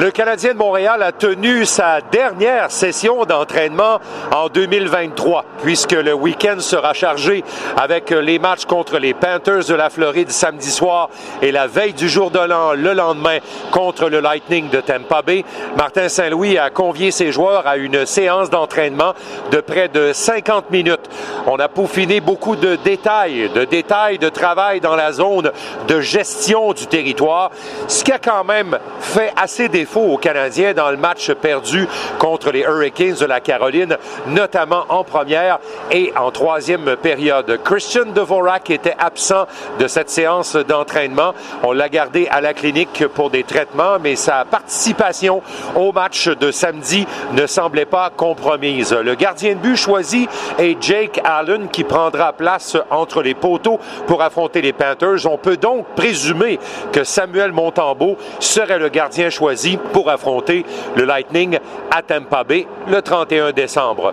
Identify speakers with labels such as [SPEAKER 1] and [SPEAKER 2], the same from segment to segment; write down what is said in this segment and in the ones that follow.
[SPEAKER 1] Le Canadien de Montréal a tenu sa dernière session d'entraînement en 2023, puisque le week-end sera chargé avec les matchs contre les Panthers de la Floride samedi soir et la veille du jour de l'an le lendemain contre le Lightning de Tampa Bay. Martin Saint-Louis a convié ses joueurs à une séance d'entraînement de près de 50 minutes. On a peaufiné beaucoup de détails, de détails de travail dans la zone de gestion du territoire, ce qui a quand même fait assez d'efforts aux Canadiens dans le match perdu contre les Hurricanes de la Caroline, notamment en première et en troisième période. Christian Dvorak était absent de cette séance d'entraînement. On l'a gardé à la clinique pour des traitements, mais sa participation au match de samedi ne semblait pas compromise. Le gardien de but choisi est Jake Allen qui prendra place entre les poteaux pour affronter les Panthers. On peut donc présumer que Samuel Montembeau serait le gardien choisi pour affronter le Lightning à Tampa Bay le 31 décembre.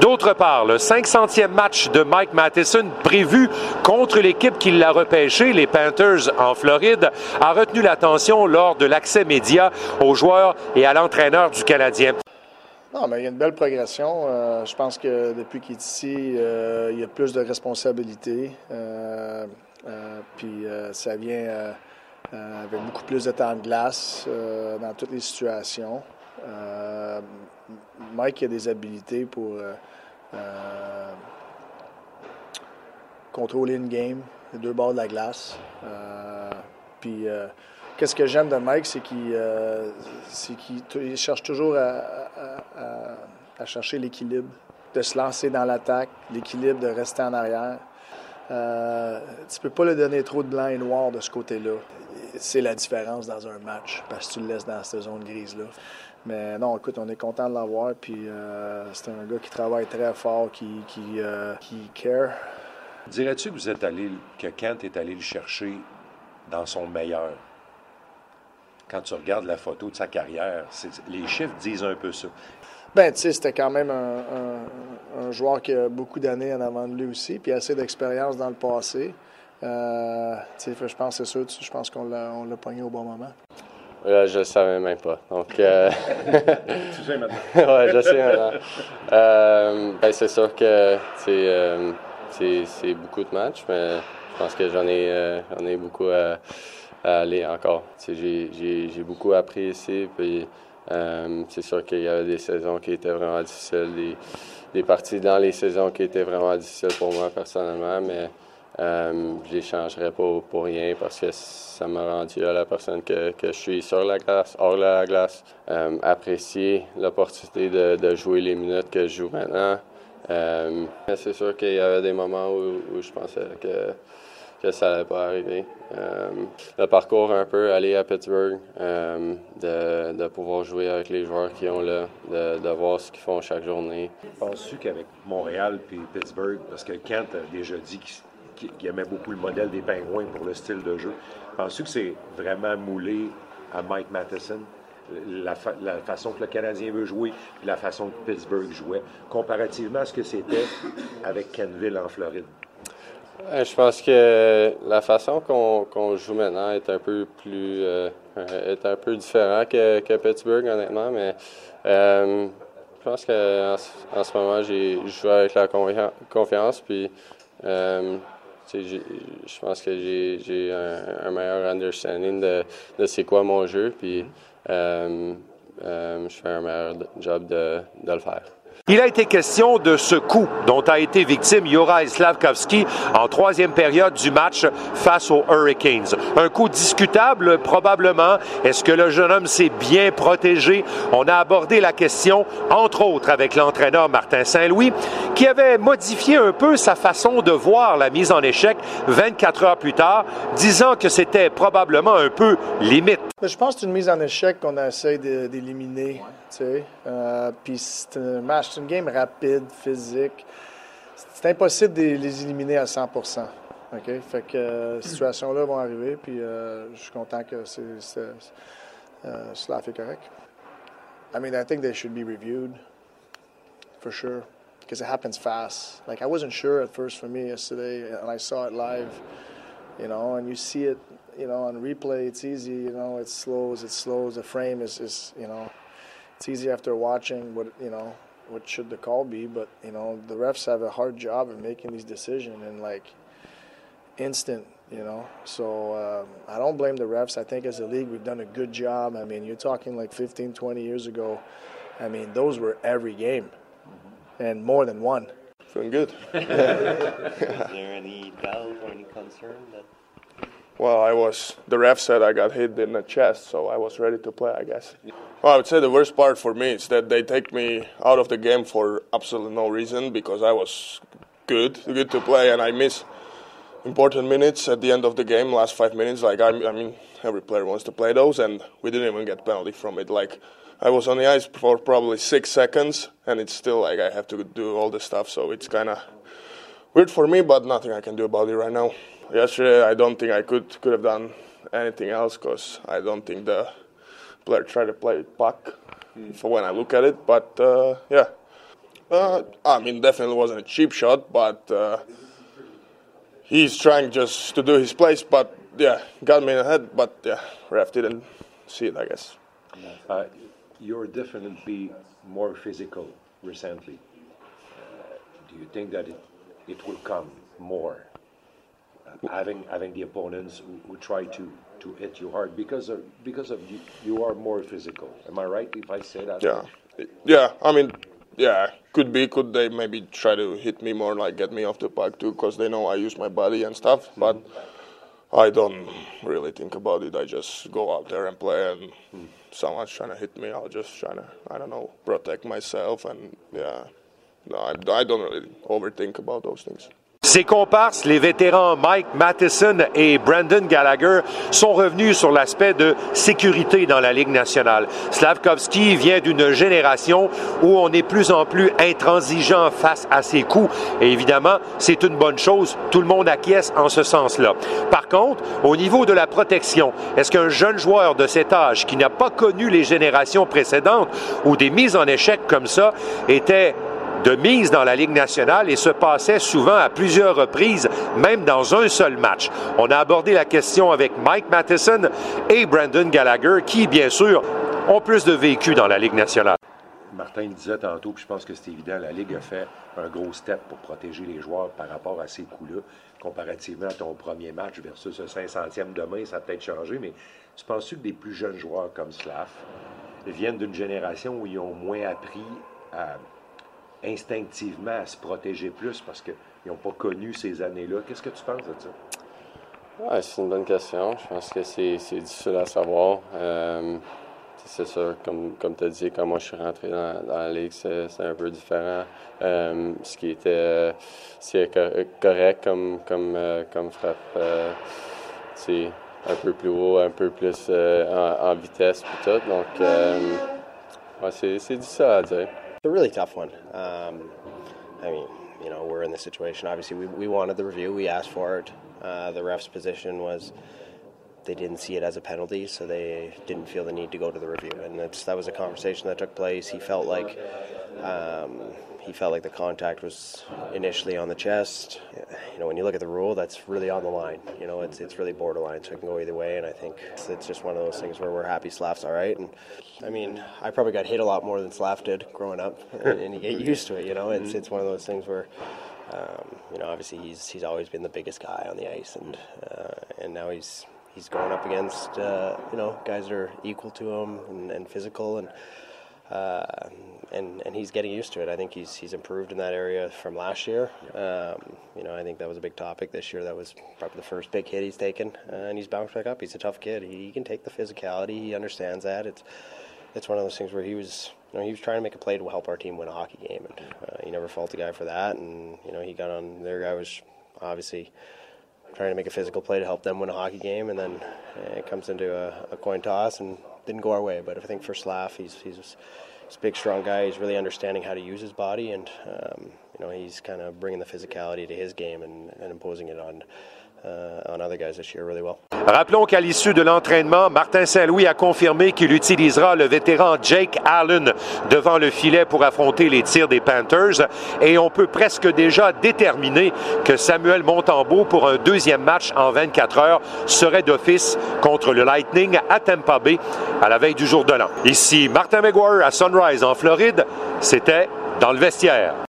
[SPEAKER 1] D'autre part, le 500e match de Mike Matheson prévu contre l'équipe qui l'a repêché, les Panthers en Floride, a retenu l'attention lors de l'accès média aux joueurs et à l'entraîneur du Canadien.
[SPEAKER 2] Non, mais il y a une belle progression. Euh, je pense que depuis qu'il est ici, euh, il y a plus de responsabilités. Euh, puis ça vient euh, avec beaucoup plus de temps de glace euh, dans toutes les situations. Euh, Mike a des habilités pour contrôler une game, les deux bords de la glace. puis, qu'est-ce que j'aime de Mike, c'est qu'il cherche toujours à chercher l'équilibre, de se lancer dans l'attaque, l'équilibre de rester en arrière. Euh, tu peux pas lui donner trop de blanc et noir de ce côté-là. C'est la différence dans un match parce que tu le laisses dans cette zone grise-là. Mais non, écoute, on est content de l'avoir. Puis euh, c'est un gars qui travaille très fort, qui, qui, euh, qui care.
[SPEAKER 1] Dirais-tu que vous êtes allé, que Kent est allé le chercher dans son meilleur? Quand tu regardes la photo de sa carrière, les chiffres disent un peu ça.
[SPEAKER 2] Ben, tu sais, c'était quand même un, joueur qui a beaucoup d'années en avant de lui aussi, puis assez d'expérience dans le passé. Euh, tu sais, je pense, c'est sûr, je pense qu'on l'a, on l'a pogné au bon moment.
[SPEAKER 3] Euh, je ne savais même pas. Donc, euh...
[SPEAKER 1] tu sais maintenant.
[SPEAKER 3] oui, je sais maintenant. Euh, ben, c'est sûr que c'est, c'est, beaucoup de matchs, mais je pense que j'en ai, j'en ai beaucoup à, aller encore. J'ai, j'ai, j'ai beaucoup appris ici, puis euh, c'est sûr qu'il y avait des saisons qui étaient vraiment difficiles, des, des, parties dans les saisons qui étaient vraiment difficiles pour moi personnellement, mais euh, je les changerais pas pour rien parce que ça m'a rendu à la personne que, je suis sur la glace, hors la glace. Euh, apprécier l'opportunité de, jouer les minutes que je joue maintenant. Euh, c'est sûr qu'il y avait des moments où, je pensais que ça n'allait pas arriver. Euh, le parcours un peu, aller à Pittsburgh, de, pouvoir jouer avec les joueurs qui ont là, de, de voir ce qu'ils font chaque journée.
[SPEAKER 1] Penses-tu qu'avec Montréal puis Pittsburgh, parce que Kent a déjà dit qu'il aimait beaucoup le modèle des Pingouins pour le style de jeu, penses-tu que c'est vraiment moulé à Mike Matheson? La, façon que le Canadien veut jouer, puis la façon que Pittsburgh jouait, comparativement à ce que c'était avec Kenville en Floride?
[SPEAKER 3] Euh, je pense que la façon qu'on joue maintenant est un peu plus euh, est un peu différent que, que Pittsburgh, honnêtement, mais euh, je pense qu'en en, ce moment, j'ai joué avec la confiance, puis je pense que j'ai un, un, meilleur understanding de, de c'est quoi mon jeu, puis je fais un meilleur job de, de le faire.
[SPEAKER 1] Il a été question de ce coup dont a été victime Juraj Slavkovski en troisième période du match face aux Hurricanes. Un coup discutable, probablement. Est-ce que le jeune homme s'est bien protégé? On a abordé la question, entre autres, avec l'entraîneur Martin Saint-Louis, qui avait modifié un peu sa façon de voir la mise en échec 24 heures plus tard, disant que c'était probablement un peu limite.
[SPEAKER 2] Je pense que c'est une mise en échec qu'on essaie d'éliminer. Euh, puis c'est un match, c'est une game rapide, physique. C'est impossible de les éliminer à 100 OK? Fait que euh, ces situations-là vont arriver, puis euh, je suis content que c'est, euh, cela fait correct. I mean, I think they should be reviewed, for sure, because it happens fast. Like, I wasn't sure at first for me yesterday, and I saw it live, you know, and you see it you know, on replay, it's easy. You know, it slows, it slows. The frame is, is you know, it's easy after watching what you know what should the call be, but you know the refs have a hard job of making these decisions and like instant, you know. So uh, I don't blame the refs. I think as a league we've done a good job. I mean, you're talking like 15, 20 years ago. I mean, those were every game, and more than one.
[SPEAKER 4] Feeling good.
[SPEAKER 5] Is there any doubt or any concern that?
[SPEAKER 4] Well, I was. The ref said I got hit in the chest, so I was ready to play. I guess. Well, I would say the worst part for me is that they take me out of the game for absolutely no reason because I was good, good to play, and I miss important minutes at the end of the game, last five minutes. Like I, I mean, every player wants to play those, and we didn't even get penalty from it. Like I was on the ice for probably six seconds, and it's still like I have to do all this stuff. So it's kind of weird for me, but nothing I can do about it right now. Yesterday, I don't think I could could have done anything else because I don't think the player tried to play puck for when I look at it. But uh, yeah, uh, I mean, definitely wasn't a cheap shot, but uh, he's trying just to do his place. But yeah, got me in the head. But yeah, ref didn't see it, I guess.
[SPEAKER 6] Uh, you're definitely more physical recently. Uh, do you think that it, it will come more? Having having the opponents who, who, try to, to hit you hard because of because of you, you are more physical. Am I right if I say that?
[SPEAKER 4] Yeah, yeah. I mean, yeah, could be. Could they maybe try to hit me more, like get me off the puck too, because they know I use my body and stuff. Mm-hmm. But I don't really think about it. I just go out there and play, and mm. someone's trying to hit me, I'll just try to, I don't know, protect myself. And yeah, no, I, I don't really overthink about those things.
[SPEAKER 1] Ses comparses, les vétérans Mike Matheson et Brandon Gallagher, sont revenus sur l'aspect de sécurité dans la Ligue nationale. Slavkovski vient d'une génération où on est plus en plus intransigeant face à ses coups. Et évidemment, c'est une bonne chose. Tout le monde acquiesce en ce sens-là. Par contre, au niveau de la protection, est-ce qu'un jeune joueur de cet âge qui n'a pas connu les générations précédentes ou des mises en échec comme ça était de mise dans la Ligue nationale et se passait souvent à plusieurs reprises, même dans un seul match. On a abordé la question avec Mike Matheson et Brandon Gallagher, qui, bien sûr, ont plus de vécu dans la Ligue nationale.
[SPEAKER 6] Martin le disait tantôt, puis je pense que c'est évident, la Ligue a fait un gros step pour protéger les joueurs par rapport à ces coups-là, comparativement à ton premier match versus ce 500e demain, ça a peut-être changé, mais tu penses-tu que des plus jeunes joueurs comme Slav viennent d'une génération où ils ont moins appris à instinctivement à se protéger plus parce qu'ils n'ont pas connu ces années-là. Qu'est-ce que tu penses de ça?
[SPEAKER 3] Ouais, c'est une bonne question. Je pense que c'est difficile à savoir. Euh, c'est sûr, comme, comme tu as dit, quand moi je suis rentré dans, la ligue, c'est un peu différent. Euh, ce qui était correct comme, comme, euh, comme frappe, c'est un peu plus haut, un peu plus en, vitesse et tout. Donc, ouais, c'est difficile à dire.
[SPEAKER 7] A really tough one. Um, I mean, you know, we're in this situation. Obviously, we, we wanted the review. We asked for it. Uh, the ref's position was they didn't see it as a penalty, so they didn't feel the need to go to the review. And that was a conversation that took place. He felt like um, he felt like the contact was initially on the chest. You know, when you look at the rule, that's really on the line. You know, it's it's really borderline, so it can go either way. And I think it's, it's just one of those things where we're happy Slav's all right. And I mean, I probably got hit a lot more than Slav did growing up, and, and you get used to it. You know, it's it's one of those things where. Um, you know, obviously he's he's always been the biggest guy on the ice, and uh, and now he's he's going up against uh, you know guys that are equal to him and, and physical, and uh, and and he's getting used to it. I think he's he's improved in that area from last year. Um, you know, I think that was a big topic this year. That was probably the first big hit he's taken, uh, and he's bounced back up. He's a tough kid. He, he, can take the physicality. He understands that. It's it's one of those things where he was you know he was trying to make a play to help our team win a hockey game, and uh, he never faulted the guy for that. And you know he got on their guy was obviously trying to make a physical play to help them win a hockey game, and then it comes into a, a coin toss and didn't go our way. But I think for Slav, he's he's he's a big, strong guy. He's really understanding how to use his body, and um, you know he's kind of bringing the physicality to his game and, and imposing it on uh, well.
[SPEAKER 1] Rappelons qu'à l'issue de l'entraînement, Martin Saint-Louis a confirmé qu'il utilisera le vétéran Jake Allen devant le filet pour affronter les tirs des Panthers et on peut presque déjà déterminer que Samuel Montembeau pour un deuxième match en 24 heures serait d'office contre le Lightning à Tampa Bay à la veille du jour de l'an. Ici Martin McGuire à Sunrise en Floride, c'était dans le vestiaire.